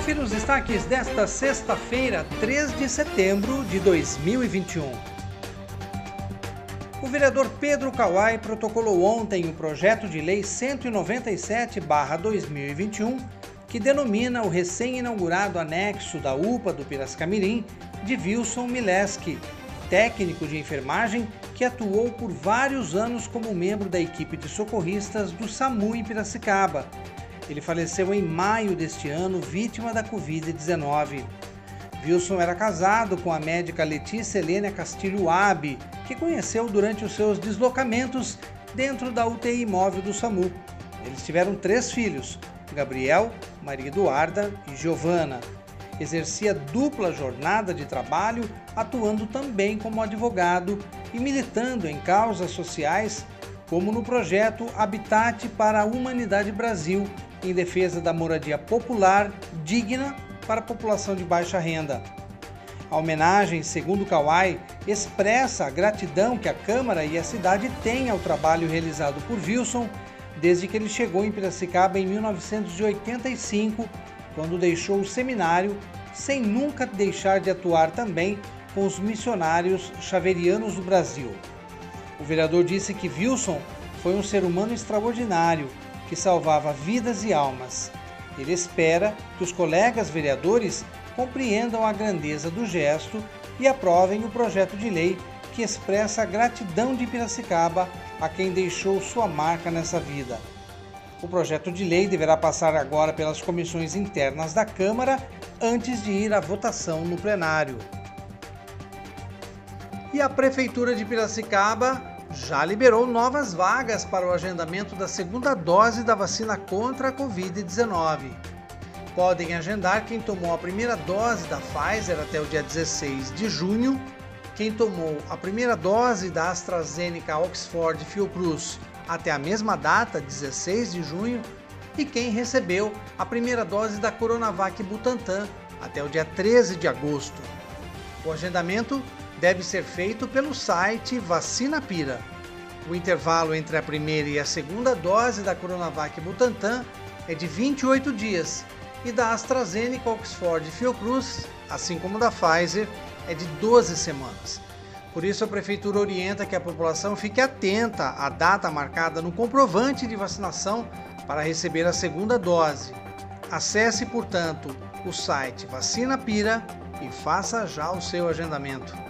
Confira os destaques desta sexta-feira, 3 de setembro de 2021. O vereador Pedro Kawai protocolou ontem o projeto de lei 197/2021, que denomina o recém-inaugurado anexo da UPA do Piracicamirim de Wilson Mileski, técnico de enfermagem que atuou por vários anos como membro da equipe de socorristas do SAMU em Piracicaba. Ele faleceu em maio deste ano, vítima da Covid-19. Wilson era casado com a médica Letícia Helena Castilho Abi, que conheceu durante os seus deslocamentos dentro da UTI móvel do SAMU. Eles tiveram três filhos: Gabriel, Maria Eduarda e Giovana. Exercia dupla jornada de trabalho, atuando também como advogado e militando em causas sociais, como no projeto Habitat para a Humanidade Brasil, em defesa da moradia popular digna para a população de baixa renda. A homenagem, segundo Kawai, expressa a gratidão que a Câmara e a cidade têm ao trabalho realizado por Wilson desde que ele chegou em Piracicaba em 1985, quando deixou o seminário, sem nunca deixar de atuar também com os missionários xaverianos do Brasil. O vereador disse que Wilson foi um ser humano extraordinário que salvava vidas e almas. Ele espera que os colegas vereadores compreendam a grandeza do gesto e aprovem o projeto de lei que expressa a gratidão de Piracicaba a quem deixou sua marca nessa vida. O projeto de lei deverá passar agora pelas comissões internas da Câmara antes de ir à votação no plenário. E a Prefeitura de Piracicaba já liberou novas vagas para o agendamento da segunda dose da vacina contra a Covid-19. Podem agendar quem tomou a primeira dose da Pfizer até o dia 16 de junho, quem tomou a primeira dose da AstraZeneca Oxford Fiocruz até a mesma data, 16 de junho, e quem recebeu a primeira dose da Coronavac Butantan até o dia 13 de agosto. O agendamento deve ser feito pelo site Vacina Pira. O intervalo entre a primeira e a segunda dose da Coronavac Butantan é de 28 dias e da AstraZeneca Oxford Fiocruz, assim como da Pfizer, é de 12 semanas. Por isso, a Prefeitura orienta que a população fique atenta à data marcada no comprovante de vacinação para receber a segunda dose. Acesse, portanto, o site Vacina Pira e faça já o seu agendamento.